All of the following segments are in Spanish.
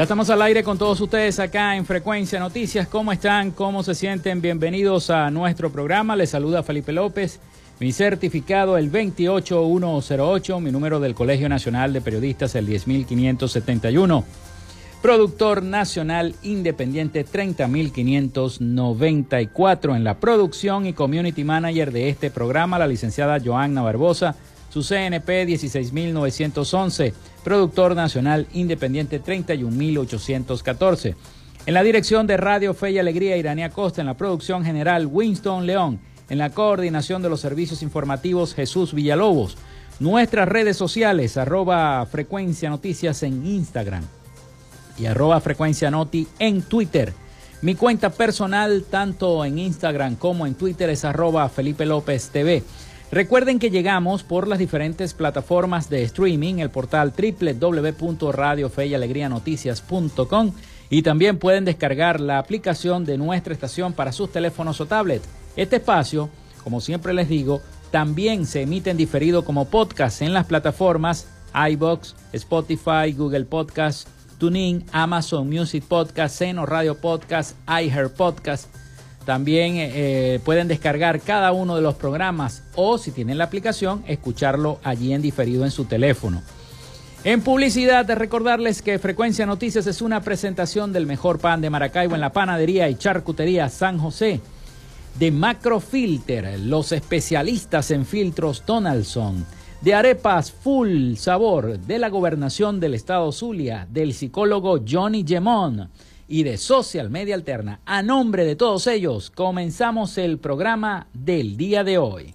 Ya estamos al aire con todos ustedes acá en Frecuencia Noticias. ¿Cómo están? ¿Cómo se sienten? Bienvenidos a nuestro programa. Les saluda Felipe López. Mi certificado el 28108, mi número del Colegio Nacional de Periodistas el 10571. Productor Nacional Independiente 30594 en la producción y community manager de este programa, la licenciada Joanna Barbosa su CNP 16911, productor nacional independiente 31814. En la dirección de Radio Fe y Alegría, Iranía Costa, en la producción general Winston León, en la coordinación de los servicios informativos Jesús Villalobos. Nuestras redes sociales, arroba frecuencia noticias en Instagram y arroba frecuencia noti en Twitter. Mi cuenta personal, tanto en Instagram como en Twitter, es arroba Felipe López TV. Recuerden que llegamos por las diferentes plataformas de streaming, el portal www.radiofeyalegrianoticias.com y también pueden descargar la aplicación de nuestra estación para sus teléfonos o tablet. Este espacio, como siempre les digo, también se emite en diferido como podcast en las plataformas iBox, Spotify, Google Podcast, TuneIn, Amazon Music Podcast, Seno Radio Podcast, iHeart Podcast también eh, pueden descargar cada uno de los programas o si tienen la aplicación, escucharlo allí en diferido en su teléfono. En publicidad, recordarles que Frecuencia Noticias es una presentación del mejor pan de Maracaibo en la panadería y charcutería San José. De Macrofilter, los especialistas en filtros Donaldson. De arepas full sabor de la gobernación del estado Zulia, del psicólogo Johnny Gemón y de Social Media Alterna. A nombre de todos ellos, comenzamos el programa del día de hoy.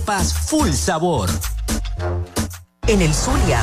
arepas full sabor. En el Zulia,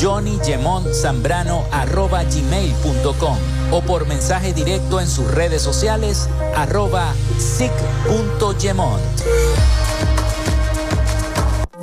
johnnygemontzambrano.gmail.com o por mensaje directo en sus redes sociales arroba sic.gemont.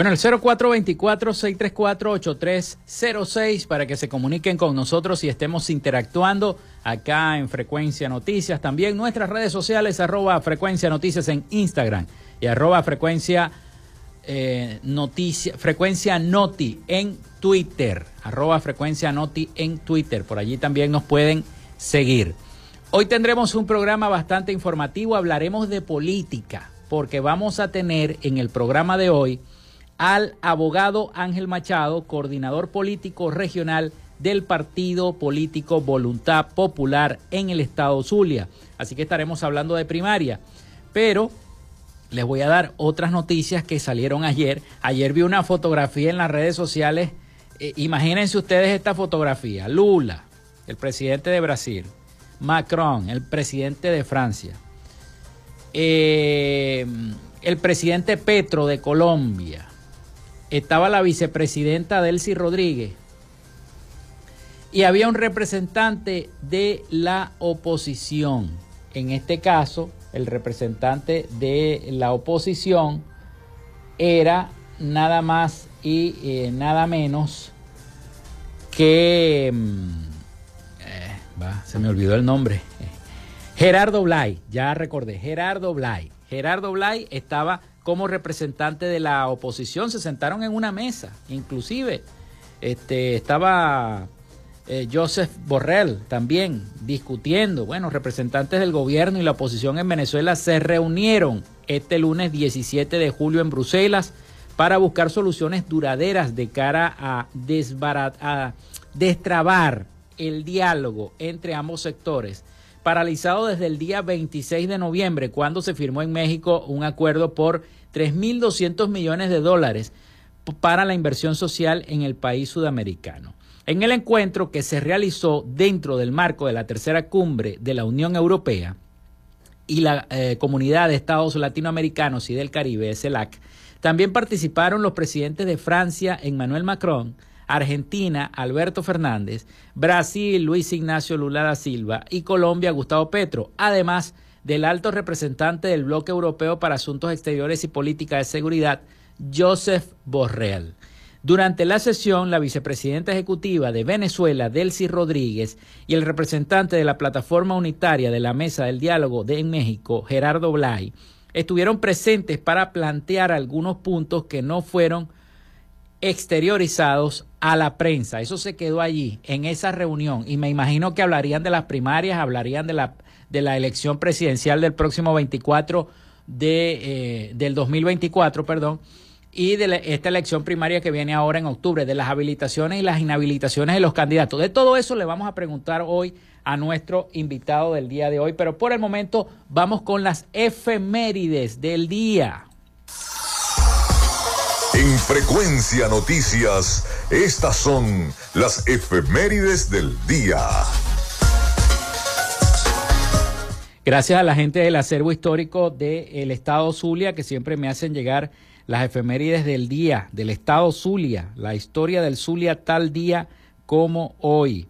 Bueno, el 0424-634-8306 para que se comuniquen con nosotros y estemos interactuando acá en Frecuencia Noticias. También nuestras redes sociales, arroba Frecuencia Noticias en Instagram y arroba Frecuencia, eh, Frecuencia Noti en Twitter. Arroba Frecuencia Noti en Twitter. Por allí también nos pueden seguir. Hoy tendremos un programa bastante informativo. Hablaremos de política porque vamos a tener en el programa de hoy al abogado Ángel Machado, coordinador político regional del partido político Voluntad Popular en el estado Zulia. Así que estaremos hablando de primaria. Pero les voy a dar otras noticias que salieron ayer. Ayer vi una fotografía en las redes sociales. Eh, imagínense ustedes esta fotografía. Lula, el presidente de Brasil. Macron, el presidente de Francia. Eh, el presidente Petro de Colombia estaba la vicepresidenta Delcy Rodríguez y había un representante de la oposición. En este caso, el representante de la oposición era nada más y eh, nada menos que... Mm, eh, se me olvidó el nombre. Gerardo Blay, ya recordé, Gerardo Blay. Gerardo Blay estaba como representante de la oposición, se sentaron en una mesa, inclusive este, estaba eh, Joseph Borrell también discutiendo, bueno, representantes del gobierno y la oposición en Venezuela se reunieron este lunes 17 de julio en Bruselas para buscar soluciones duraderas de cara a, a destrabar el diálogo entre ambos sectores paralizado desde el día 26 de noviembre, cuando se firmó en México un acuerdo por 3.200 millones de dólares para la inversión social en el país sudamericano. En el encuentro que se realizó dentro del marco de la tercera cumbre de la Unión Europea y la eh, Comunidad de Estados Latinoamericanos y del Caribe, CELAC, también participaron los presidentes de Francia, Emmanuel Macron, Argentina, Alberto Fernández, Brasil, Luis Ignacio Lula da Silva y Colombia, Gustavo Petro, además del alto representante del bloque europeo para asuntos exteriores y política de seguridad, Joseph Borrell. Durante la sesión, la vicepresidenta ejecutiva de Venezuela, Delcy Rodríguez, y el representante de la plataforma unitaria de la Mesa del Diálogo de México, Gerardo Blay, estuvieron presentes para plantear algunos puntos que no fueron exteriorizados a la prensa. Eso se quedó allí, en esa reunión, y me imagino que hablarían de las primarias, hablarían de la, de la elección presidencial del próximo 24 de, eh, del 2024, perdón, y de esta elección primaria que viene ahora en octubre, de las habilitaciones y las inhabilitaciones de los candidatos. De todo eso le vamos a preguntar hoy a nuestro invitado del día de hoy, pero por el momento vamos con las efemérides del día. En Frecuencia Noticias, estas son las efemérides del día. Gracias a la gente del acervo histórico del Estado Zulia que siempre me hacen llegar las efemérides del día, del estado Zulia, la historia del Zulia tal día como hoy.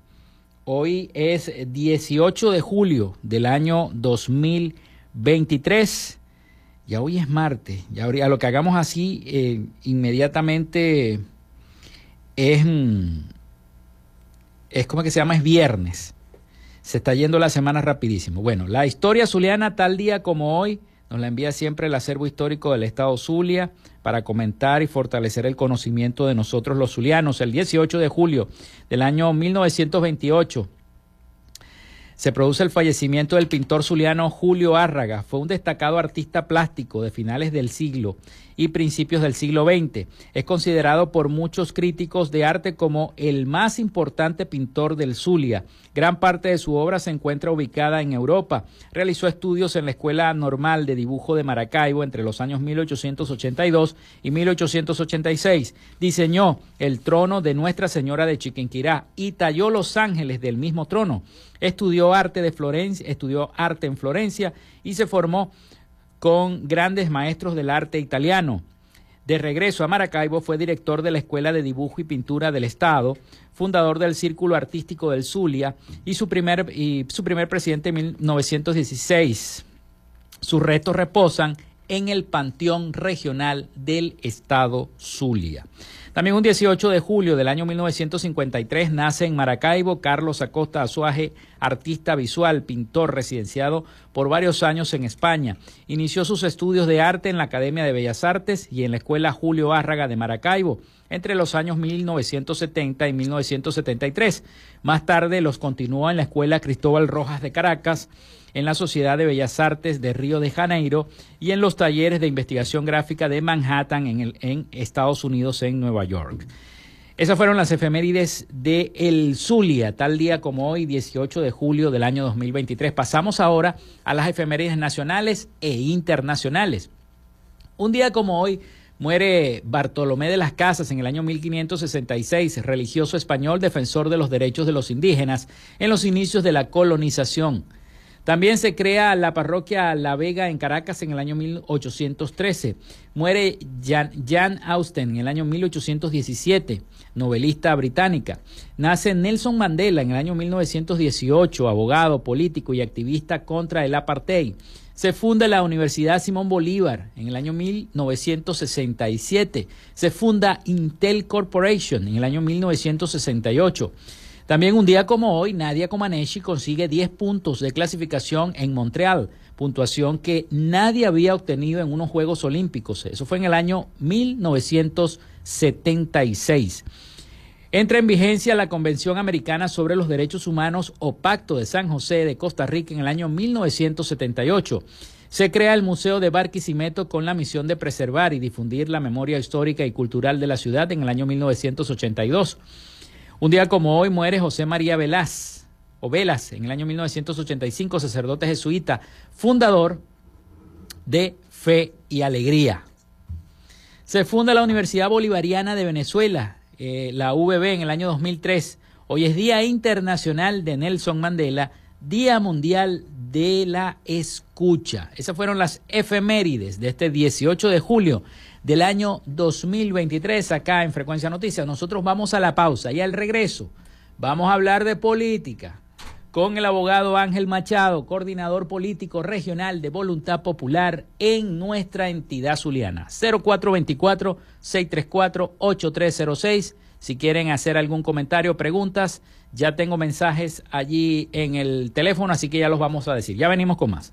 Hoy es 18 de julio del año 2023. Ya hoy es martes. Ya a lo que hagamos así eh, inmediatamente es, mm, es como que se llama es viernes. Se está yendo la semana rapidísimo. Bueno, la historia zuliana tal día como hoy nos la envía siempre el acervo histórico del Estado Zulia para comentar y fortalecer el conocimiento de nosotros los zulianos. El 18 de julio del año 1928 se produce el fallecimiento del pintor zuliano Julio Árraga. Fue un destacado artista plástico de finales del siglo y principios del siglo XX. Es considerado por muchos críticos de arte como el más importante pintor del Zulia. Gran parte de su obra se encuentra ubicada en Europa. Realizó estudios en la Escuela Normal de Dibujo de Maracaibo entre los años 1882 y 1886. Diseñó el trono de Nuestra Señora de Chiquinquirá y talló los ángeles del mismo trono. Estudió arte de Florencia, estudió arte en Florencia y se formó con grandes maestros del arte italiano. De regreso a Maracaibo fue director de la Escuela de Dibujo y Pintura del Estado, fundador del Círculo Artístico del Zulia y su primer, su primer presidente en 1916. Sus restos reposan en el Panteón Regional del Estado Zulia. También un 18 de julio del año 1953 nace en Maracaibo Carlos Acosta Azuaje, artista visual, pintor residenciado por varios años en España. Inició sus estudios de arte en la Academia de Bellas Artes y en la Escuela Julio Árraga de Maracaibo entre los años 1970 y 1973. Más tarde los continuó en la Escuela Cristóbal Rojas de Caracas en la Sociedad de Bellas Artes de Río de Janeiro y en los talleres de investigación gráfica de Manhattan en, el, en Estados Unidos, en Nueva York. Esas fueron las efemérides de El Zulia, tal día como hoy, 18 de julio del año 2023. Pasamos ahora a las efemérides nacionales e internacionales. Un día como hoy muere Bartolomé de las Casas en el año 1566, religioso español defensor de los derechos de los indígenas en los inicios de la colonización. También se crea la parroquia La Vega en Caracas en el año 1813. Muere Jan, Austen en el año 1817, novelista británica. Nace Nelson Mandela en el año 1918, abogado, político y activista contra el apartheid. Se funda la Universidad Simón Bolívar en el año 1967. Se funda Intel Corporation en el año 1968. También un día como hoy, Nadia Comaneci consigue 10 puntos de clasificación en Montreal, puntuación que nadie había obtenido en unos Juegos Olímpicos. Eso fue en el año 1976. Entra en vigencia la Convención Americana sobre los Derechos Humanos o Pacto de San José de Costa Rica en el año 1978. Se crea el Museo de Barquisimeto con la misión de preservar y difundir la memoria histórica y cultural de la ciudad en el año 1982. Un día como hoy muere José María Velaz, o Velas, en el año 1985, sacerdote jesuita, fundador de Fe y Alegría. Se funda la Universidad Bolivariana de Venezuela, eh, la VB, en el año 2003, Hoy es Día Internacional de Nelson Mandela, Día Mundial de la Escucha. Esas fueron las efemérides de este 18 de julio del año 2023 acá en Frecuencia Noticias. Nosotros vamos a la pausa y al regreso vamos a hablar de política con el abogado Ángel Machado, coordinador político regional de Voluntad Popular en nuestra entidad zuliana. 0424-634-8306. Si quieren hacer algún comentario, preguntas, ya tengo mensajes allí en el teléfono, así que ya los vamos a decir. Ya venimos con más.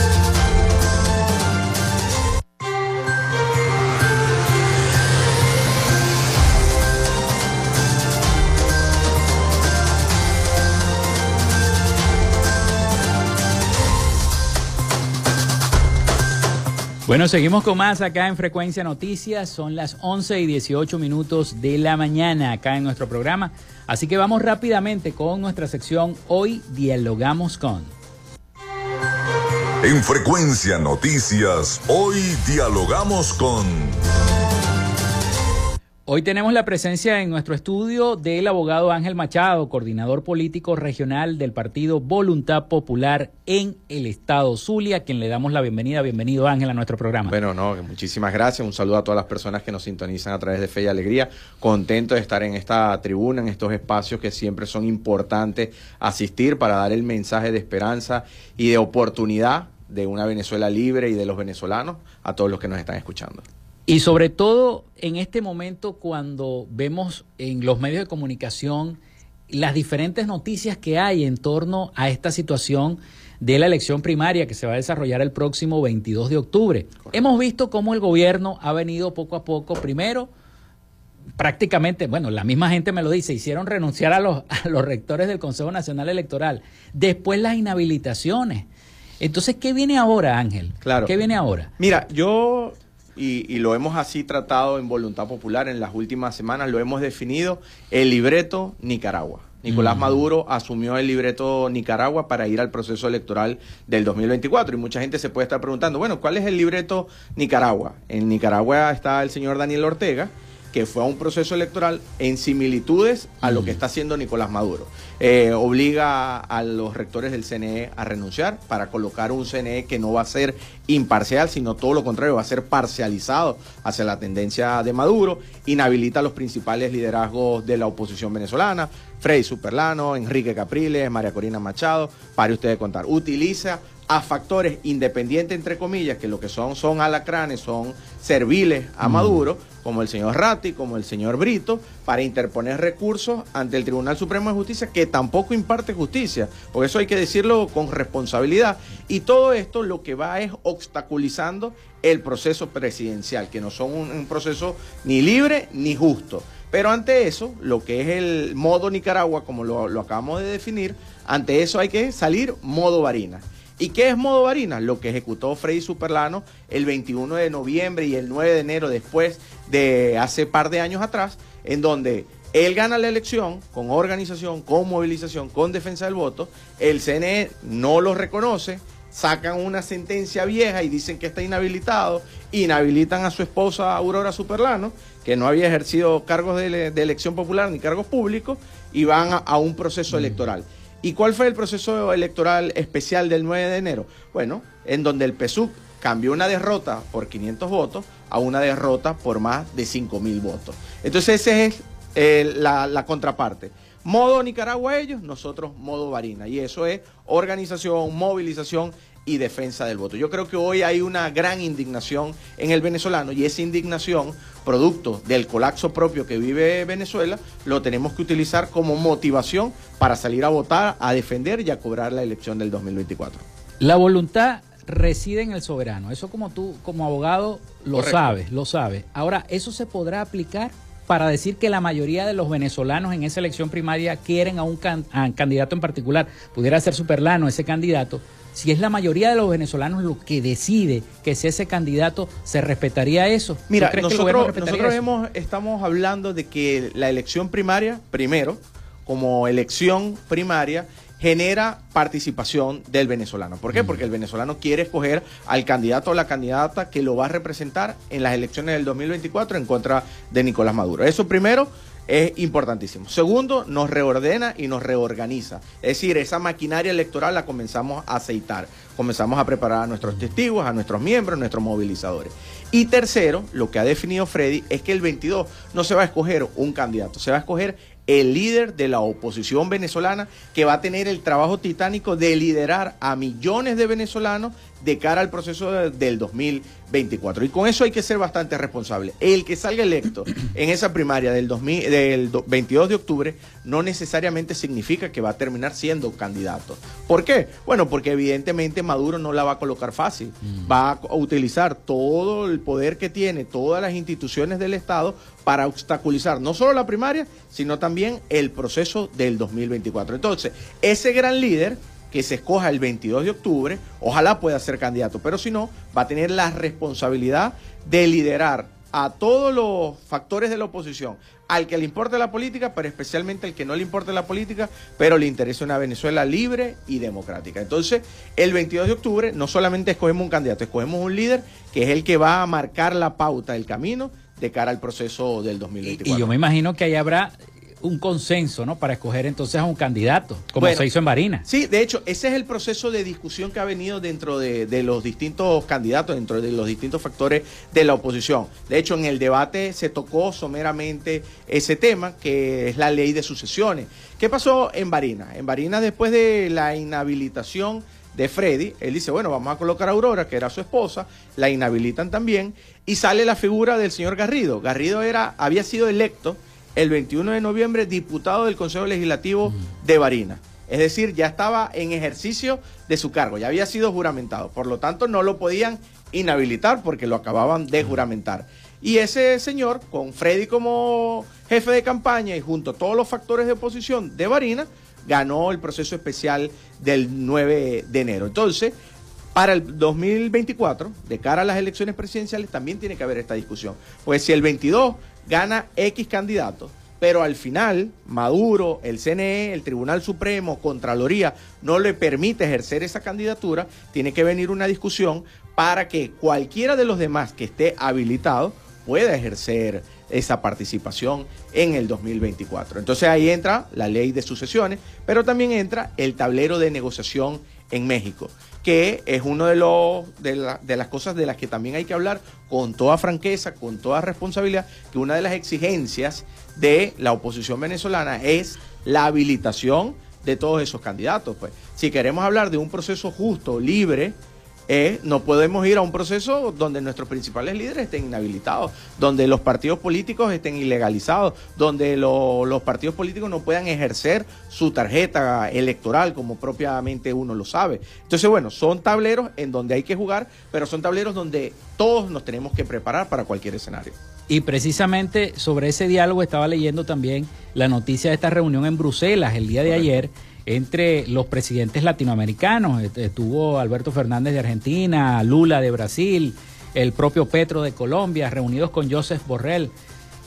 Bueno, seguimos con más acá en Frecuencia Noticias. Son las 11 y 18 minutos de la mañana acá en nuestro programa. Así que vamos rápidamente con nuestra sección Hoy Dialogamos con. En Frecuencia Noticias, hoy dialogamos con... Hoy tenemos la presencia en nuestro estudio del abogado Ángel Machado, coordinador político regional del partido Voluntad Popular en el estado Zulia, quien le damos la bienvenida. Bienvenido Ángel a nuestro programa. Bueno, no, muchísimas gracias. Un saludo a todas las personas que nos sintonizan a través de Fe y Alegría. Contento de estar en esta tribuna, en estos espacios que siempre son importantes asistir para dar el mensaje de esperanza y de oportunidad de una Venezuela libre y de los venezolanos a todos los que nos están escuchando. Y sobre todo en este momento cuando vemos en los medios de comunicación las diferentes noticias que hay en torno a esta situación de la elección primaria que se va a desarrollar el próximo 22 de octubre. Hemos visto cómo el gobierno ha venido poco a poco, primero, prácticamente, bueno, la misma gente me lo dice, hicieron renunciar a los, a los rectores del Consejo Nacional Electoral, después las inhabilitaciones. Entonces, ¿qué viene ahora, Ángel? Claro. ¿Qué viene ahora? Mira, yo y, lo hemos así tratado en Voluntad Popular en las últimas semanas, lo hemos definido, el libreto Nicaragua. Nicolás Maduro asumió el libreto Nicaragua para ir al proceso electoral del 2024 y mucha gente se puede estar preguntando, bueno, ¿cuál es el libreto Nicaragua? En Nicaragua está el señor Daniel Ortega, que fue a un proceso electoral en similitudes a lo que está haciendo Nicolás Maduro. Eh, obliga a los rectores del CNE a renunciar para colocar un CNE que no va a ser imparcial, sino todo lo contrario, va a ser parcializado hacia la tendencia de Maduro, inhabilita a los principales liderazgos de la oposición venezolana, Freddy Superlano, Enrique Capriles, María Corina Machado, para ustedes contar. Utiliza a factores independientes, entre comillas, que lo que son son alacranes, son serviles a. Maduro, como el señor Ratti, como el señor Brito, para interponer recursos ante el Tribunal Supremo de Justicia, que tampoco imparte justicia, por eso hay que decirlo con responsabilidad. Y todo esto lo que va es obstaculizando el proceso presidencial, que no son un, proceso ni libre ni justo. Pero ante eso, lo que es el modo Nicaragua, como lo, lo acabamos de definir, ante eso hay que salir modo varina. ¿Y qué es modo varina? Lo que ejecutó Freddy Superlano el 21 de noviembre y el 9 de enero después de hace par de años atrás, en donde él gana la elección con organización, con movilización, con defensa del voto, el CNE no lo reconoce, sacan una sentencia vieja y dicen que está inhabilitado, inhabilitan a su esposa Aurora Superlano, que no había ejercido cargos de, elección popular ni cargos públicos, y van a, un proceso mm. electoral. ¿Y cuál fue el proceso electoral especial del 9 de enero? Bueno, en donde el PSUC cambió una derrota por 500 votos a una derrota por más de 5 mil votos. Entonces esa es eh, la, la contraparte. Modo Nicaragua ellos, nosotros modo Varina. Y eso es organización, movilización y defensa del voto. Yo creo que hoy hay una gran indignación en el venezolano y esa indignación, producto del colapso propio que vive Venezuela, lo tenemos que utilizar como motivación para salir a votar, a defender y a cobrar la elección del 2024. La voluntad reside en el soberano. Eso como tú, como abogado, lo sabes, lo sabes. Ahora, ¿eso se podrá aplicar? para decir que la mayoría de los venezolanos en esa elección primaria quieren a un candidato en particular. Pudiera ser Superlano ese candidato. Si es la mayoría de los venezolanos lo que decide que sea ese candidato, ¿se respetaría eso? Mira, nosotros, nosotros estamos hablando de que la elección primaria, primero, como elección primaria, genera participación del venezolano. ¿Por qué? Porque el venezolano quiere escoger al candidato o la candidata que lo va a representar en las elecciones del 2024 en contra de Nicolás Maduro. Eso primero es importantísimo. Segundo, nos reordena y nos reorganiza. Es decir, esa maquinaria electoral la comenzamos a aceitar. Comenzamos a preparar a nuestros testigos, a nuestros miembros, a nuestros movilizadores. Y tercero, lo que ha definido Freddy es que el 22 no se va a escoger un candidato, se va a escoger el líder de la oposición venezolana que va a tener el trabajo titánico de liderar a millones de venezolanos de cara al proceso del 2024. Y con eso hay que ser bastante responsable. El que salga electo en esa primaria del, 2000, del 22 de octubre no necesariamente significa que va a terminar siendo candidato. ¿Por qué? Bueno, porque evidentemente Maduro no la va a colocar fácil. Mm. Va a utilizar todo el poder que tiene, todas las instituciones del Estado para obstaculizar no solo la primaria, sino también el proceso del 2024. Entonces, ese gran líder que se escoja el 22 de octubre, ojalá pueda ser candidato, pero si no, va a tener la responsabilidad de liderar a todos los factores de la oposición, al que le importe la política, pero especialmente al que no le importe la política, pero le interesa una Venezuela libre y democrática. Entonces, el 22 de octubre no solamente escogemos un candidato, escogemos un líder que es el que va a marcar la pauta, el camino de cara al proceso del 2024. Y, yo me imagino que ahí habrá un consenso, ¿no? Para escoger entonces a un candidato, como se hizo en Barinas. Sí, de hecho, ese es el proceso de discusión que ha venido dentro de, los distintos candidatos, dentro de los distintos factores de la oposición. De hecho, en el debate se tocó someramente ese tema, que es la ley de sucesiones. ¿Qué pasó en Barinas? En Barinas, después de la inhabilitación de Freddy, él dice, bueno, vamos a colocar a Aurora, que era su esposa, la inhabilitan también, y sale la figura del señor Garrido. Garrido era, había sido electo el 21 de noviembre diputado del Consejo Legislativo de Barinas. Es decir, ya estaba en ejercicio de su cargo, ya había sido juramentado. Por lo tanto, no lo podían inhabilitar porque lo acababan de juramentar. Y ese señor, con Freddy como jefe de campaña y junto a todos los factores de oposición de Barinas, ganó el proceso especial del 9 de enero. Entonces, para el 2024, de cara a las elecciones presidenciales, también tiene que haber esta discusión. Pues si el 22 gana X candidato, pero al final Maduro, el CNE, el Tribunal Supremo, Contraloría, no le permite ejercer esa candidatura, tiene que venir una discusión para que cualquiera de los demás que esté habilitado pueda ejercer esa participación en el 2024. Entonces ahí entra la ley de sucesiones, pero también entra el tablero de negociación en México que es una de, los, de, de, las cosas de las que también hay que hablar con toda franqueza, con toda responsabilidad, que una de las exigencias de la oposición venezolana es la habilitación de todos esos candidatos. Pues. Si queremos hablar de un proceso justo, libre, no podemos ir a un proceso donde nuestros principales líderes estén inhabilitados, donde los partidos políticos estén ilegalizados, donde los partidos políticos no puedan ejercer su tarjeta electoral como propiamente uno lo sabe. Entonces, bueno, son tableros en donde hay que jugar, pero son tableros donde todos nos tenemos que preparar para cualquier escenario. Y precisamente sobre ese diálogo estaba leyendo también la noticia de esta reunión en Bruselas el día de ayer entre los presidentes latinoamericanos. Estuvo Alberto Fernández de Argentina, Lula de Brasil, el propio Petro de Colombia, reunidos con Joseph Borrell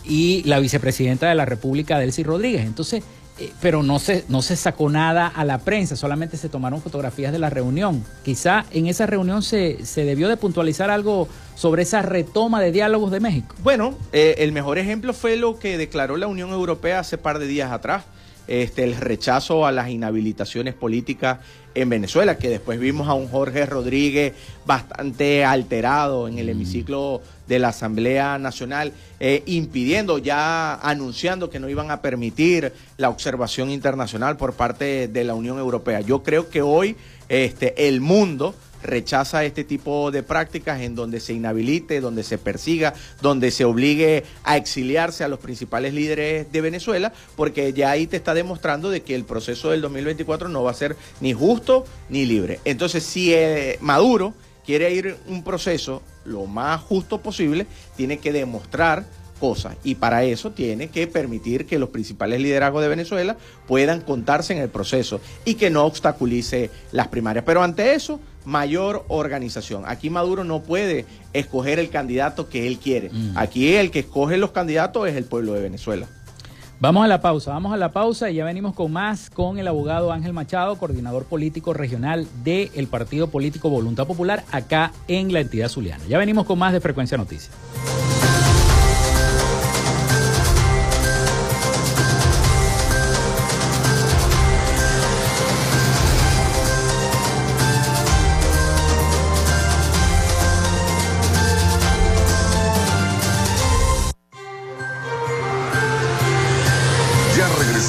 y la vicepresidenta de la República, Delcy Rodríguez. Entonces, eh, pero no se, no se sacó nada a la prensa, solamente se tomaron fotografías de la reunión. Quizá en esa reunión se, se debió de puntualizar algo sobre esa retoma de diálogos de México. Bueno, eh, el mejor ejemplo fue lo que declaró la Unión Europea hace par de días atrás este, el rechazo a las inhabilitaciones políticas en Venezuela, que después vimos a un Jorge Rodríguez bastante alterado en el mm. hemiciclo de la Asamblea Nacional, eh, impidiendo, ya anunciando que no iban a permitir la observación internacional por parte de la Unión Europea. Yo creo que hoy este, el mundo rechaza este tipo de prácticas en donde se inhabilite, donde se persiga, donde se obligue a exiliarse a los principales líderes de Venezuela, porque ya ahí te está demostrando de que el proceso del 2024 no va a ser ni justo ni libre. Entonces, si eh, Maduro quiere ir un proceso lo más justo posible, tiene que demostrar cosas. Y para eso tiene que permitir que los principales liderazgos de Venezuela puedan contarse en el proceso y que no obstaculice las primarias. Pero ante eso, mayor organización. Aquí Maduro no puede escoger el candidato que él quiere. Mm. Aquí el que escoge los candidatos es el pueblo de Venezuela. Vamos a la pausa, vamos a la pausa y ya venimos con más con el abogado Ángel Machado, coordinador político regional del Partido Político Voluntad Popular acá en la entidad zuliana. Ya venimos con más de Frecuencia Noticias.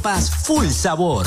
arepas full sabor.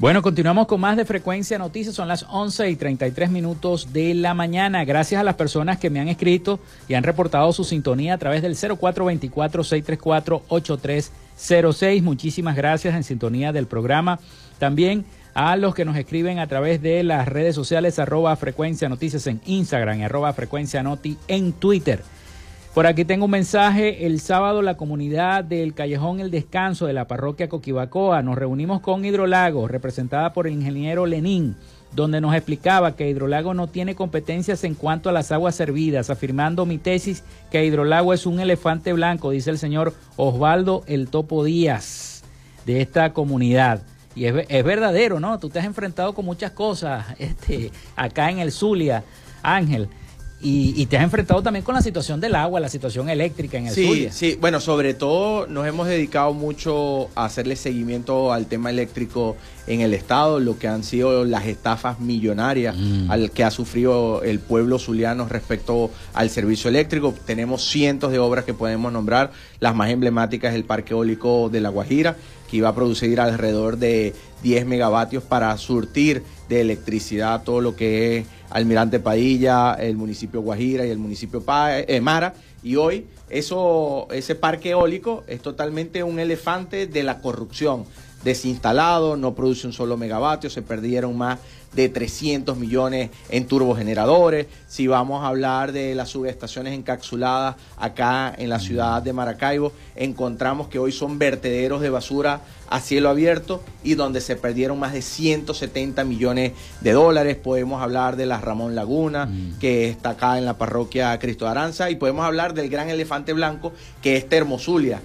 Bueno, continuamos con más de Frecuencia Noticias. Son las 11 y 33 minutos de la mañana. Gracias a las personas que me han escrito y han reportado su sintonía a través del 0424-634-8306. Muchísimas gracias en sintonía del programa. También a los que nos escriben a través de las redes sociales arroba Frecuencia Noticias en Instagram y arroba Frecuencia Noti en Twitter. Por aquí tengo un mensaje. El sábado la comunidad del Callejón El Descanso de la parroquia Coquibacoa nos reunimos con Hidrolago, representada por el ingeniero Lenín, donde nos explicaba que Hidrolago no tiene competencias en cuanto a las aguas servidas, afirmando mi tesis que Hidrolago es un elefante blanco, dice el señor Osvaldo El Topo Díaz, de esta comunidad. Y es, es verdadero, ¿no? Tú te has enfrentado con muchas cosas este, acá en el Zulia, Ángel. Y, te has enfrentado también con la situación del agua, la situación eléctrica en el Sí, sí, bueno, sobre todo nos hemos dedicado mucho a hacerle seguimiento al tema eléctrico en el estado, lo que han sido las estafas millonarias mm. al que ha sufrido el pueblo zuliano respecto al servicio eléctrico. Tenemos cientos de obras que podemos nombrar, las más emblemáticas el Parque Eólico de La Guajira, que iba a producir alrededor de 10 megavatios para surtir de electricidad todo lo que es Almirante Padilla, el municipio Guajira y el municipio eh, Mara. Y hoy eso, ese parque eólico es totalmente un elefante de la corrupción. Desinstalado, no produce un solo megavatio, se perdieron más de 300 millones en turbogeneradores. Si vamos a hablar de las subestaciones encapsuladas acá en la ciudad de Maracaibo, encontramos que hoy son vertederos de basura a cielo abierto y donde se perdieron más de 170 millones de dólares. Podemos hablar de la Ramón Laguna, mm. que está acá en la parroquia Cristo Aranza, y podemos hablar del gran elefante blanco, que es Termozulia,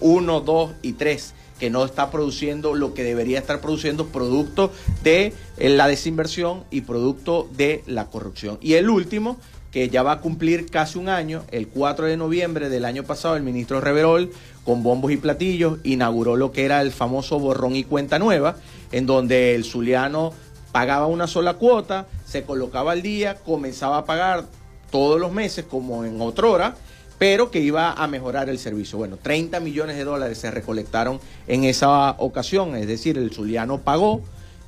1, 2 y 3 que no está produciendo lo que debería estar produciendo, producto de eh, la desinversión y producto de la corrupción. Y el último, que ya va a cumplir casi un año, el 4 de noviembre del año pasado, el ministro Reverol, con bombos y platillos, inauguró lo que era el famoso borrón y cuenta nueva, en donde el zuliano pagaba una sola cuota, se colocaba al día, comenzaba a pagar todos los meses como en otra hora, pero que iba a mejorar el servicio. Bueno, 30 millones de dólares se recolectaron en esa ocasión, es decir, el Zuliano pagó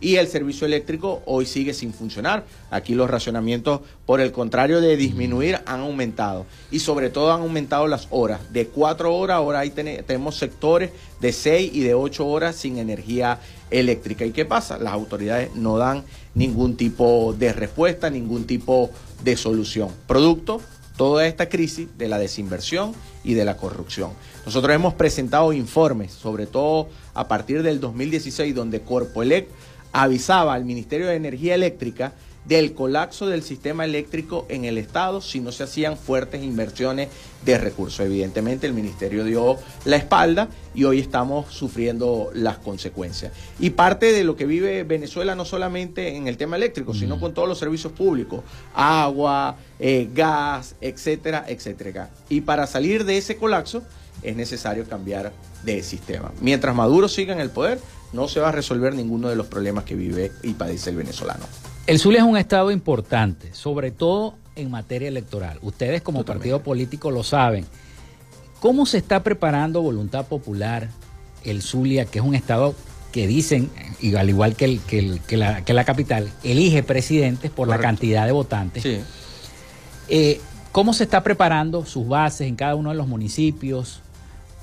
y el servicio eléctrico hoy sigue sin funcionar. Aquí los racionamientos, por el contrario de disminuir, han aumentado y sobre todo han aumentado las horas. De cuatro horas, ahora ahí tenemos sectores de seis y de ocho horas sin energía eléctrica. ¿Y qué pasa? Las autoridades no dan ningún tipo de respuesta, ningún tipo de solución. Producto toda esta crisis de la desinversión y de la corrupción. Nosotros hemos presentado informes, sobre todo a partir del 2016, donde Corpoelec avisaba al Ministerio de Energía Eléctrica del colapso del sistema eléctrico en el Estado si no se hacían fuertes inversiones de recursos. Evidentemente el Ministerio dio la espalda y hoy estamos sufriendo las consecuencias. Y parte de lo que vive Venezuela no solamente en el tema eléctrico, sino mm. con todos los servicios públicos, agua, eh, gas, etcétera, etcétera. Y para salir de ese colapso es necesario cambiar de sistema. Mientras Maduro siga en el poder, no se va a resolver ninguno de los problemas que vive y padece el venezolano. El Zulia es un estado importante, sobre todo en materia electoral. Ustedes como partido político lo saben. ¿Cómo se está preparando Voluntad Popular, el Zulia, que es un estado que dicen, y al igual que, el, que, la, capital, elige presidentes por la cantidad de votantes? Sí. Eh, ¿Cómo se está preparando sus bases en cada uno de los municipios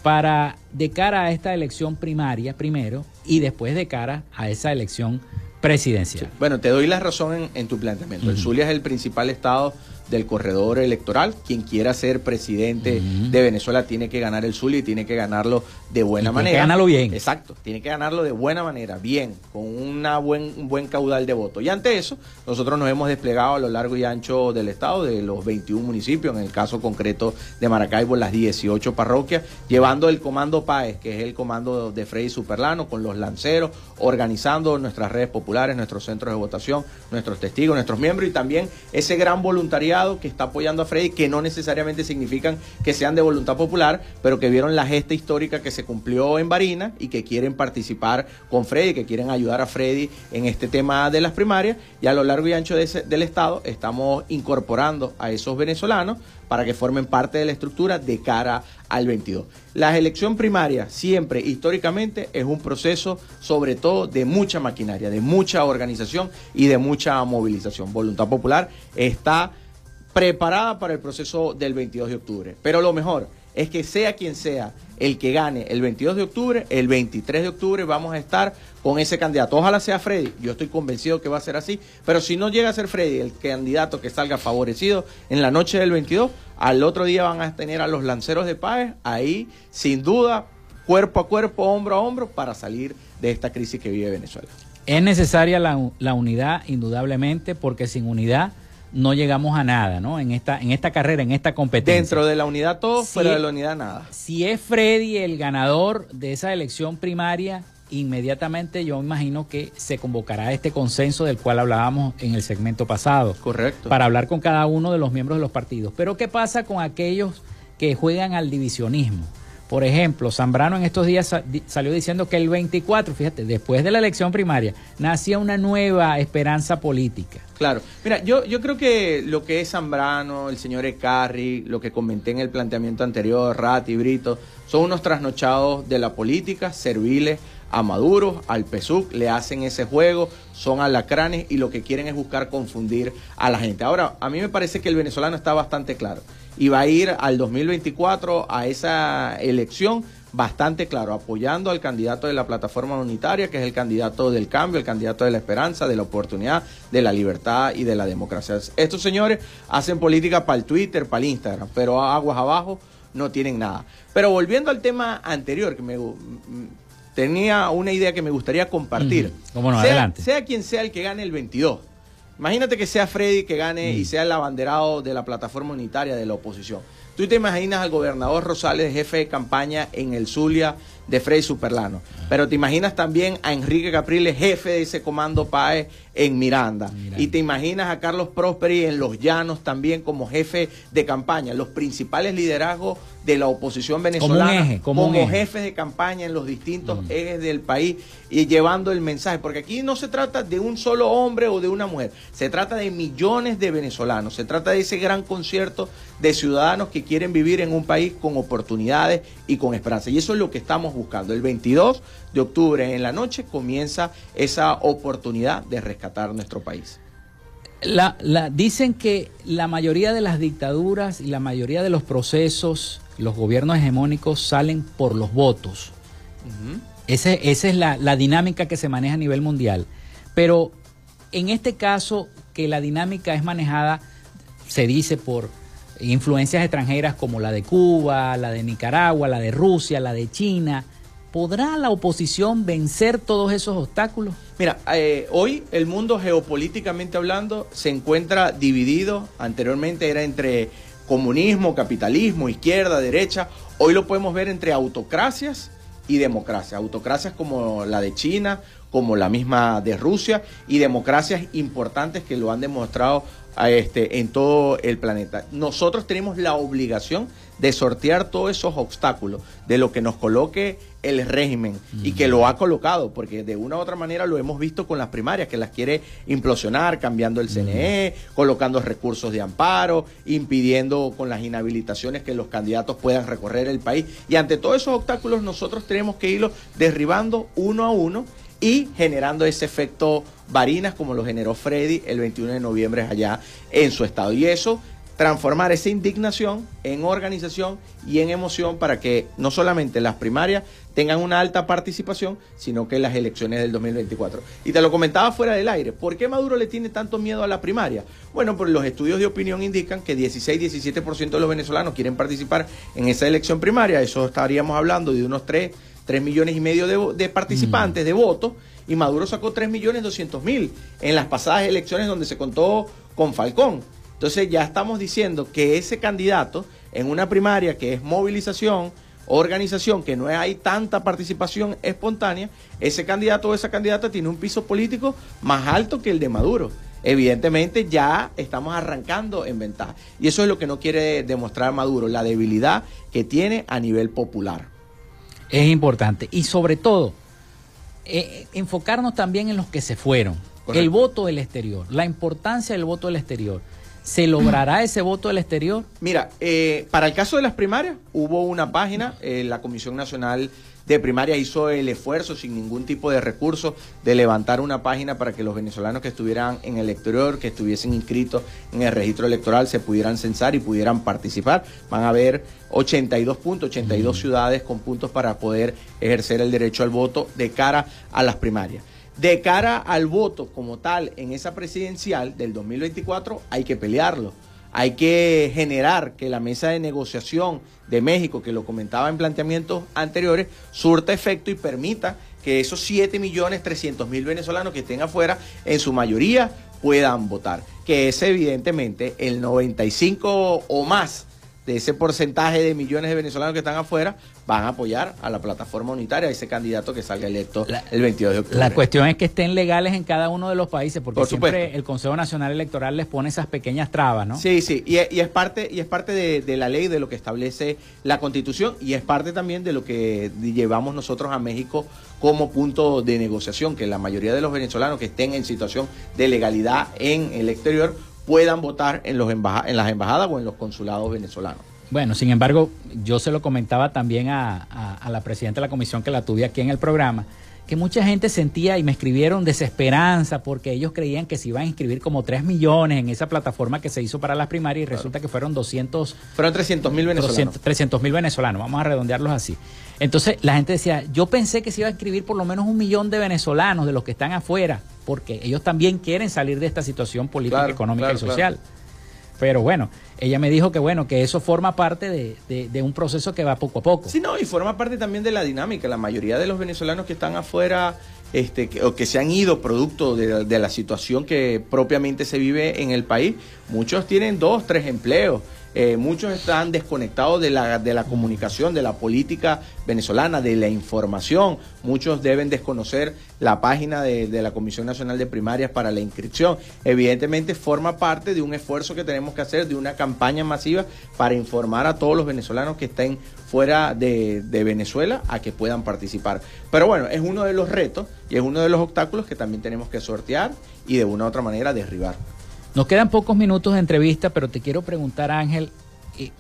para, de cara a esta elección primaria primero y después de cara a esa elección presidencial. Bueno, te doy la razón en, tu planteamiento. El Zulia es el principal estado del corredor electoral. Quien quiera ser presidente de Venezuela tiene que ganar el Zulia y tiene que ganarlo de buena manera. Tiene que ganarlo bien. Exacto, tiene que ganarlo de buena manera, bien, con una buen, un buen caudal de votos. Y ante eso, nosotros nos hemos desplegado a lo largo y ancho del estado, de los 21 municipios, en el caso concreto de Maracaibo, las 18 parroquias, llevando el comando PAES, que es el comando de Freddy Superlano, con los lanceros, organizando nuestras redes populares, nuestros centros de votación, nuestros testigos, nuestros miembros y también ese gran voluntariado que está apoyando a Freddy, que no necesariamente significan que sean de voluntad popular, pero que vieron la gesta histórica que se cumplió en Barina y que quieren participar con Freddy, que quieren ayudar a Freddy en este tema de las primarias. Y a lo largo y ancho del Estado estamos incorporando a esos venezolanos para que formen parte de la estructura de cara al 22. La elección primaria siempre, históricamente, es un proceso sobre todo de mucha maquinaria, de mucha organización y de mucha movilización. Voluntad Popular está preparada para el proceso del 22 de octubre. Pero lo mejor es que sea quien sea el que gane el 22 de octubre, el 23 de octubre vamos a estar con ese candidato. Ojalá sea Freddy, yo estoy convencido que va a ser así, pero si no llega a ser Freddy el candidato que salga favorecido en la noche del 22, al otro día van a tener a los lanceros de Páez ahí, sin duda, cuerpo a cuerpo, hombro a hombro, para salir de esta crisis que vive Venezuela. Es necesaria la, la unidad, indudablemente, porque sin unidad no llegamos a nada, ¿no? En esta, en esta carrera, en esta competencia. Dentro de la unidad todo, fuera de la unidad nada. Si es Freddy el ganador de esa elección primaria, inmediatamente yo imagino que se convocará este consenso del cual hablábamos en el segmento pasado. Correcto. Para hablar con cada uno de los miembros de los partidos. Pero ¿qué pasa con aquellos que juegan al divisionismo? Por ejemplo, Zambrano en estos días salió diciendo que el 24, fíjate, después de la elección primaria, nacía una nueva esperanza política. Claro, mira, yo, yo creo que lo que es Zambrano, el señor Ecarri, lo que comenté en el planteamiento anterior, Ratti, Brito, son unos trasnochados de la política, serviles a Maduro, al PSUC, le hacen ese juego, son alacranes y lo que quieren es buscar confundir a la gente. Ahora, a mí me parece que el venezolano está bastante claro y va a ir al 2024 a esa elección bastante claro, apoyando al candidato de la plataforma unitaria, que es el candidato del cambio, el candidato de la esperanza, de la oportunidad, de la libertad y de la democracia. Estos señores hacen política para el Twitter, para el Instagram, pero aguas abajo no tienen nada. Pero volviendo al tema anterior, que me tenía una idea que me gustaría compartir. no? sea, Adelante. Sea quien sea el que gane el 22. Imagínate que sea Freddy que gane y sea el abanderado de la plataforma unitaria de la oposición. ¿Tú te imaginas al gobernador Rosales, jefe de campaña en el Zulia de Freddy Superlano? Pero te imaginas también a Enrique Capriles, jefe de ese comando PAE en Miranda. Y te imaginas a Carlos Prosperi en Los Llanos también como jefe de campaña. Los principales liderazgos de la oposición venezolana como, jefes de campaña en los distintos mm. ejes del país y llevando el mensaje. Porque aquí no se trata de un solo hombre o de una mujer. Se trata de millones de venezolanos. Se trata de ese gran concierto de ciudadanos que quieren vivir en un país con oportunidades y con esperanza. Y eso es lo que estamos buscando. El 22 de octubre en la noche comienza esa oportunidad de rescatar nuestro país. La, dicen que la mayoría de las dictaduras y la mayoría de los procesos, los gobiernos hegemónicos salen por los votos. esa es la, la dinámica que se maneja a nivel mundial. Pero en este caso, que la dinámica es manejada, se dice, por influencias extranjeras como la de Cuba, la de Nicaragua, la de Rusia, la de China, ¿Podrá la oposición vencer todos esos obstáculos? Mira, eh, hoy el mundo geopolíticamente hablando se encuentra dividido. Anteriormente era entre comunismo, capitalismo, izquierda, derecha. Hoy lo podemos ver entre autocracias y democracias. Autocracias como la de China, como la misma de Rusia y democracias importantes que lo han demostrado este, en todo el planeta. Nosotros tenemos la obligación de sortear todos esos obstáculos, de lo que nos coloque el régimen y que lo ha colocado, porque de una u otra manera lo hemos visto con las primarias, que las quiere implosionar, cambiando el CNE, colocando recursos de amparo, impidiendo con las inhabilitaciones que los candidatos puedan recorrer el país. Y ante todos esos obstáculos nosotros tenemos que irlos derribando uno a uno y generando ese efecto varinas como lo generó Freddy el 21 de noviembre allá en su estado. Y eso transformar esa indignación en organización y en emoción para que no solamente las primarias tengan una alta participación, sino que las elecciones del 2024. Y te lo comentaba fuera del aire, ¿por qué Maduro le tiene tanto miedo a la primaria? Bueno, pues los estudios de opinión indican que 16-17% de los venezolanos quieren participar en esa elección primaria, eso estaríamos hablando de unos 3, 3 millones y medio de, participantes, mm. de votos, y Maduro sacó 3 millones 200 mil en las pasadas elecciones donde se contó con Falcón. Entonces ya estamos diciendo que ese candidato en una primaria que es movilización, organización, que no hay tanta participación espontánea, ese candidato o esa candidata tiene un piso político más alto que el de Maduro. Evidentemente ya estamos arrancando en ventaja. Y eso es lo que no quiere demostrar Maduro, la debilidad que tiene a nivel popular. Es importante. Y sobre todo, eh, enfocarnos también en los que se fueron. El voto del exterior, la importancia del voto del exterior. ¿Se logrará ese voto del exterior? Mira, eh, para el caso de las primarias, hubo una página, eh, la Comisión Nacional de Primaria hizo el esfuerzo sin ningún tipo de recurso de levantar una página para que los venezolanos que estuvieran en el exterior, que estuviesen inscritos en el registro electoral, se pudieran censar y pudieran participar. Van a haber 82 puntos, 82 ciudades con puntos para poder ejercer el derecho al voto de cara a las primarias. De cara al voto como tal en esa presidencial del 2024 hay que pelearlo. Hay que generar que la mesa de negociación de México, que lo comentaba en planteamientos anteriores, surta efecto y permita que esos 7.300.000 venezolanos que estén afuera, en su mayoría, puedan votar. Que es evidentemente el 95 o más de ese porcentaje de millones de venezolanos que están afuera van a apoyar a la plataforma unitaria, a ese candidato que salga electo el 22 de octubre. La cuestión es que estén legales en cada uno de los países, porque siempre el Consejo Nacional Electoral les pone esas pequeñas trabas, ¿no? Sí, sí, y, es parte, y es parte de, de, la ley, de lo que establece la Constitución, y es parte también de lo que llevamos nosotros a México como punto de negociación, que la mayoría de los venezolanos que estén en situación de legalidad en el exterior puedan votar en, los en las embajadas o en los consulados venezolanos. Bueno, sin embargo, yo se lo comentaba también a, a, la presidenta de la comisión que la tuve aquí en el programa, que mucha gente sentía y me escribieron desesperanza porque ellos creían que se iban a inscribir como 3 millones en esa plataforma que se hizo para las primarias y resulta que fueron 200... Fueron 300 mil venezolanos. 300 mil venezolanos, vamos a redondearlos así. Entonces la gente decía, yo pensé que se iba a inscribir por lo menos un millón de venezolanos de los que están afuera porque ellos también quieren salir de esta situación política, económica y social. Pero bueno, ella me dijo que bueno, que eso forma parte de, un proceso que va poco a poco. Sí, no, y forma parte también de la dinámica. La mayoría de los venezolanos que están afuera este, que, o que se han ido producto de, de la situación que propiamente se vive en el país, muchos tienen dos, tres empleos. Eh, muchos están desconectados de la, de la comunicación, de la política venezolana, de la información. Muchos deben desconocer la página de, de, la Comisión Nacional de Primarias para la inscripción. Evidentemente forma parte de un esfuerzo que tenemos que hacer, de una campaña masiva para informar a todos los venezolanos que estén fuera de, de Venezuela a que puedan participar. Pero bueno, es uno de los retos y es uno de los obstáculos que también tenemos que sortear y de una u otra manera derribar. Nos quedan pocos minutos de entrevista, pero te quiero preguntar, Ángel, eh,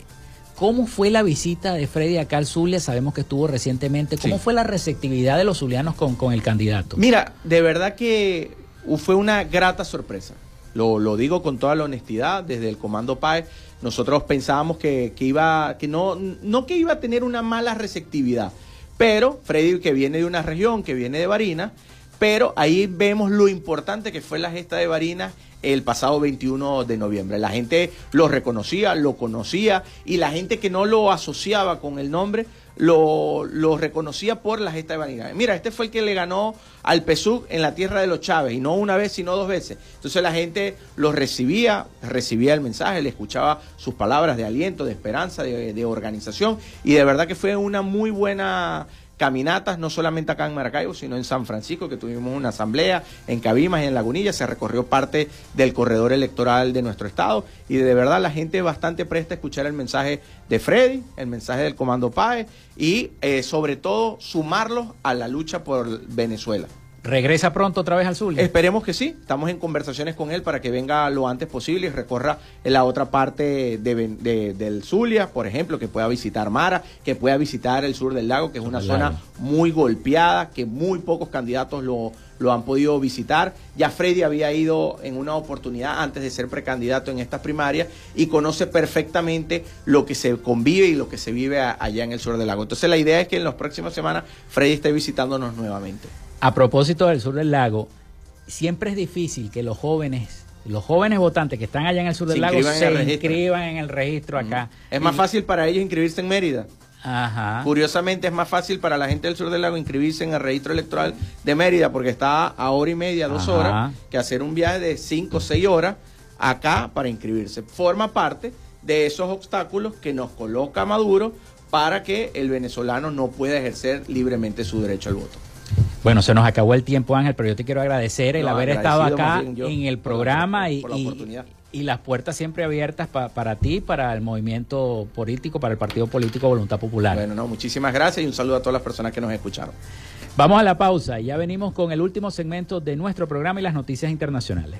¿cómo fue la visita de Freddy acá al Zulia? Sabemos que estuvo recientemente. ¿Cómo fue la receptividad de los zulianos con, con el candidato? Mira, de verdad que fue una grata sorpresa. Lo, lo, digo con toda la honestidad, desde el Comando PAE, nosotros pensábamos que, que, iba, que no, no que iba a tener una mala receptividad, pero Freddy que viene de una región, que viene de Barinas, pero ahí vemos lo importante que fue la gesta de Barinas el pasado 21 de noviembre. La gente lo reconocía, lo conocía y la gente que no lo asociaba con el nombre lo, lo reconocía por la gesta de vanidad. Mira, este fue el que le ganó al PSUC en la tierra de los Chávez y no una vez sino dos veces. Entonces la gente lo recibía, recibía el mensaje, le escuchaba sus palabras de aliento, de esperanza, de, de organización y de verdad que fue una muy buena caminatas, no solamente acá en Maracaibo, sino en San Francisco, que tuvimos una asamblea, en Cabimas y en Lagunilla, se recorrió parte del corredor electoral de nuestro estado y de verdad la gente bastante presta a escuchar el mensaje de Freddy, el mensaje del Comando PAE y eh, sobre todo sumarlos a la lucha por Venezuela. ¿Regresa pronto otra vez al Zulia? Esperemos que sí. Estamos en conversaciones con él para que venga lo antes posible y recorra la otra parte del Zulia, por ejemplo, que pueda visitar Mara, que pueda visitar el sur del lago, que es una zona muy golpeada, que muy pocos candidatos lo, lo han podido visitar. Ya Freddy había ido en una oportunidad antes de ser precandidato en estas primarias y conoce perfectamente lo que se convive y lo que se vive allá en el sur del lago. Entonces la idea es que en las próximas semanas Freddy esté visitándonos nuevamente. A propósito del sur del lago, siempre es difícil que los jóvenes, los jóvenes votantes que están allá en el sur del lago se inscriban en el registro acá. Es más fácil para ellos inscribirse en Mérida. Ajá. Curiosamente es más fácil para la gente del sur del lago inscribirse en el registro electoral de Mérida porque está a hora y media, dos horas, que hacer un viaje de cinco o seis horas acá para inscribirse. Forma parte de esos obstáculos que nos coloca Maduro para que el venezolano no pueda ejercer libremente su derecho al voto. Bueno, se nos acabó el tiempo, Ángel, pero yo te quiero agradecer el haber estado acá en el programa y, y, las puertas siempre abiertas para ti, para el movimiento político, para el partido político Voluntad Popular. Bueno, no, muchísimas gracias y un saludo a todas las personas que nos escucharon. Vamos a la pausa, ya venimos con el último segmento de nuestro programa y las noticias internacionales.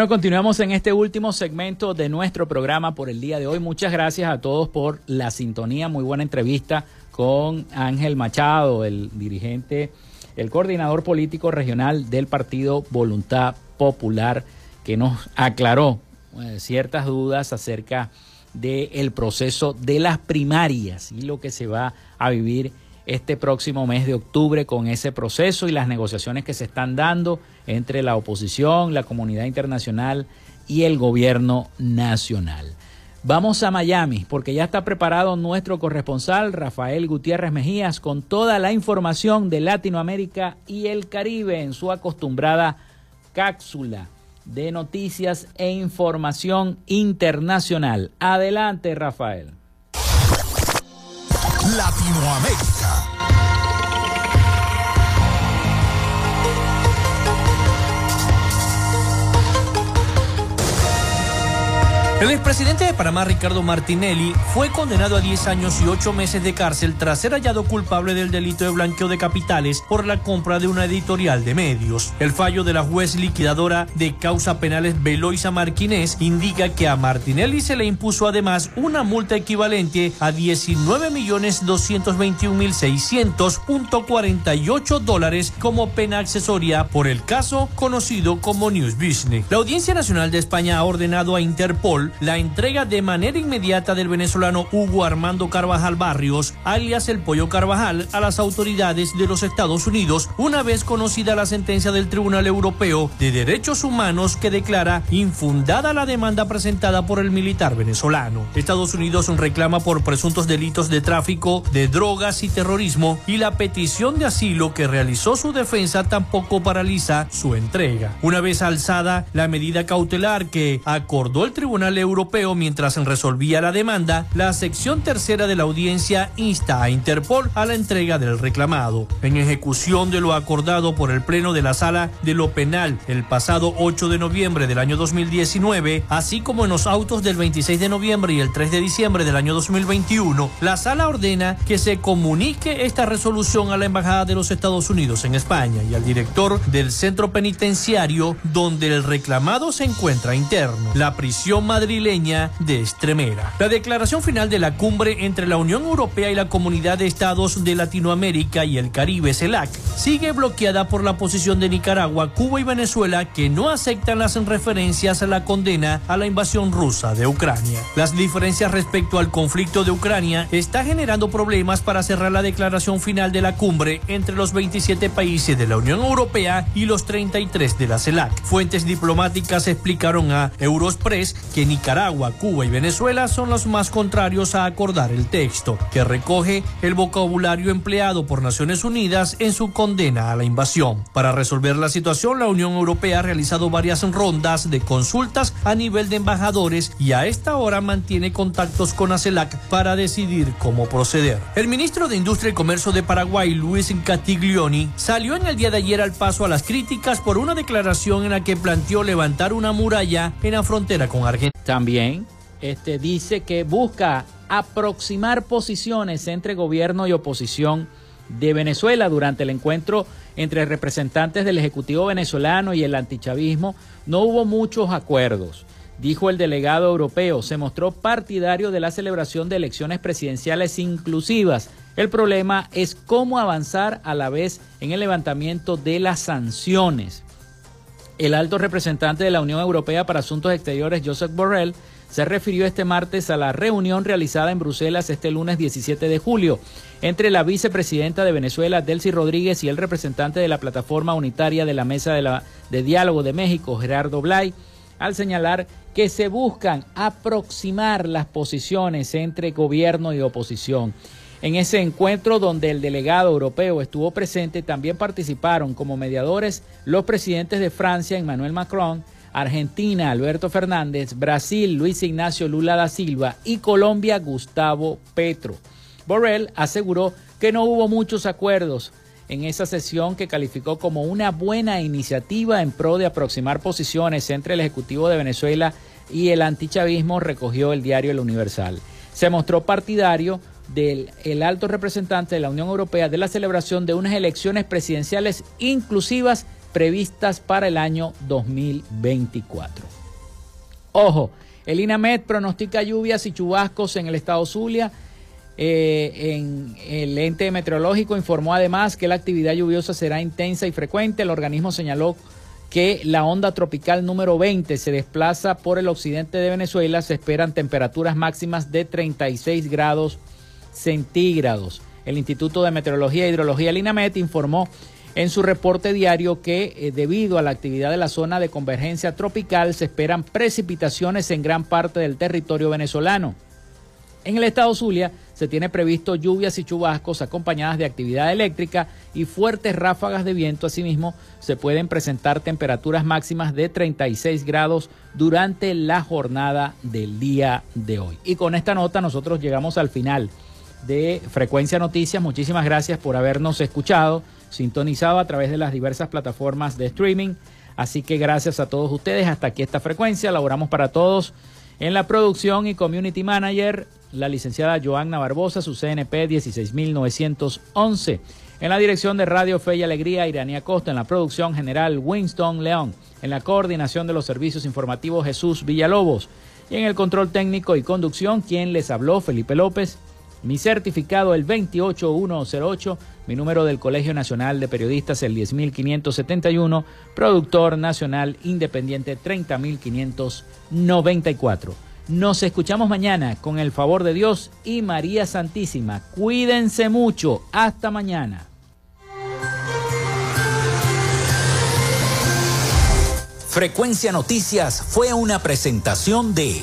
Bueno, continuamos en este último segmento de nuestro programa por el día de hoy. Muchas gracias a todos por la sintonía. Muy buena entrevista con Ángel Machado, el dirigente, el coordinador político regional del partido Voluntad Popular, que nos aclaró eh, ciertas dudas acerca del proceso de las primarias y lo que se va a vivir este próximo mes de octubre con ese proceso y las negociaciones que se están dando entre la oposición, la comunidad internacional y el gobierno nacional. Vamos a Miami porque ya está preparado nuestro corresponsal Rafael Gutiérrez Mejías con toda la información de Latinoamérica y el Caribe en su acostumbrada cápsula de noticias e información internacional. Adelante, Rafael. Latinoamérica. El expresidente de Panamá, Ricardo Martinelli, fue condenado a 10 años y 8 meses de cárcel tras ser hallado culpable del delito de blanqueo de capitales por la compra de una editorial de medios. El fallo de la juez liquidadora de causa penales Beloisa Marquinés indica que a Martinelli se le impuso además una multa equivalente a 19.221.600.48 dólares como pena accesoria por el caso conocido como News Business. La Audiencia Nacional de España ha ordenado a Interpol La entrega de manera inmediata del venezolano Hugo Armando Carvajal Barrios, alias el Pollo Carvajal, a las autoridades de los Estados Unidos, una vez conocida la sentencia del Tribunal Europeo de Derechos Humanos que declara infundada la demanda presentada por el militar venezolano. Estados Unidos reclama por presuntos delitos de tráfico de drogas y terrorismo y la petición de asilo que realizó su defensa tampoco paraliza su entrega. Una vez alzada la medida cautelar que acordó el Tribunal Europeo mientras resolvía la demanda, la sección tercera de la audiencia insta a Interpol a la entrega del reclamado. En ejecución de lo acordado por el Pleno de la Sala de lo Penal el pasado 8 de noviembre del año 2019, así como en los autos del 26 de noviembre y el 3 de diciembre del año 2021, la Sala ordena que se comunique esta resolución a la Embajada de los Estados Unidos en España y al director del centro penitenciario donde el reclamado se encuentra interno, la prisión madrileña de Estremera. La declaración final de la cumbre entre la Unión Europea y la Comunidad de Estados de Latinoamérica y el Caribe, CELAC, sigue bloqueada por la posición de Nicaragua, Cuba y Venezuela que no aceptan las referencias a la condena a la invasión rusa de Ucrania. Las diferencias respecto al conflicto de Ucrania está generando problemas para cerrar la declaración final de la cumbre entre los 27 países de la Unión Europea y los 33 de la CELAC. Fuentes diplomáticas explicaron a Eurospress que Nicaragua, Cuba y Venezuela son los más contrarios a acordar el texto, que recoge el vocabulario empleado por Naciones Unidas en su condena a la invasión. Para resolver la situación, la Unión Europea ha realizado varias rondas de consultas a nivel de embajadores y a esta hora mantiene contactos con ACELAC para decidir cómo proceder. El ministro de Industria y Comercio de Paraguay, Luis Catiglioni, salió en el día de ayer al paso a las críticas por una declaración en la que planteó levantar una muralla en la frontera con Argentina. También este, dice que busca aproximar posiciones entre gobierno y oposición de Venezuela durante el encuentro entre representantes del Ejecutivo venezolano y el antichavismo. No hubo muchos acuerdos dijo el delegado europeo, se mostró partidario de la celebración de elecciones presidenciales inclusivas. El problema es cómo avanzar a la vez en el levantamiento de las sanciones. El alto representante de la Unión Europea para Asuntos Exteriores, Joseph Borrell, se refirió este martes a la reunión realizada en Bruselas este lunes 17 de julio entre la vicepresidenta de Venezuela, Delcy Rodríguez, y el representante de la plataforma unitaria de la Mesa de, de Diálogo de México, Gerardo Blay, al señalar que se buscan aproximar las posiciones entre gobierno y oposición. En ese encuentro donde el delegado europeo estuvo presente, también participaron como mediadores los presidentes de Francia, Emmanuel Macron, Argentina, Alberto Fernández, Brasil, Luis Ignacio Lula da Silva y Colombia, Gustavo Petro. Borrell aseguró que no hubo muchos acuerdos en esa sesión que calificó como una buena iniciativa en pro de aproximar posiciones entre el Ejecutivo de Venezuela y el antichavismo, recogió el diario El Universal. Se mostró partidario del el alto representante de la Unión Europea de la celebración de unas elecciones presidenciales inclusivas previstas para el año 2024. Ojo, el INAMED pronostica lluvias y chubascos en el estado Zulia eh, en el ente meteorológico informó además que la actividad lluviosa será intensa y frecuente. El organismo señaló que la onda tropical número 20 se desplaza por el occidente de Venezuela. Se esperan temperaturas máximas de 36 grados centígrados. El Instituto de Meteorología e Hidrología, Linamet, informó en su reporte diario que eh, debido a la actividad de la zona de convergencia tropical se esperan precipitaciones en gran parte del territorio venezolano. En el estado Zulia se tiene previsto lluvias y chubascos acompañadas de actividad eléctrica y fuertes ráfagas de viento. Asimismo, se pueden presentar temperaturas máximas de 36 grados durante la jornada del día de hoy. Y con esta nota nosotros llegamos al final de Frecuencia Noticias. Muchísimas gracias por habernos escuchado, sintonizado a través de las diversas plataformas de streaming. Así que gracias a todos ustedes. Hasta aquí esta frecuencia. Laboramos para todos en la producción y community manager la licenciada Joanna Barbosa, su CNP 16911. En la dirección de Radio Fe y Alegría, Iranía Costa. En la producción general, Winston León. En la coordinación de los servicios informativos, Jesús Villalobos. Y en el control técnico y conducción, quien les habló, Felipe López. Mi certificado, el 28108. Mi número del Colegio Nacional de Periodistas, el 10571. Productor Nacional Independiente, 30594. Nos escuchamos mañana con el favor de Dios y María Santísima. Cuídense mucho. Hasta mañana. Frecuencia Noticias fue una presentación de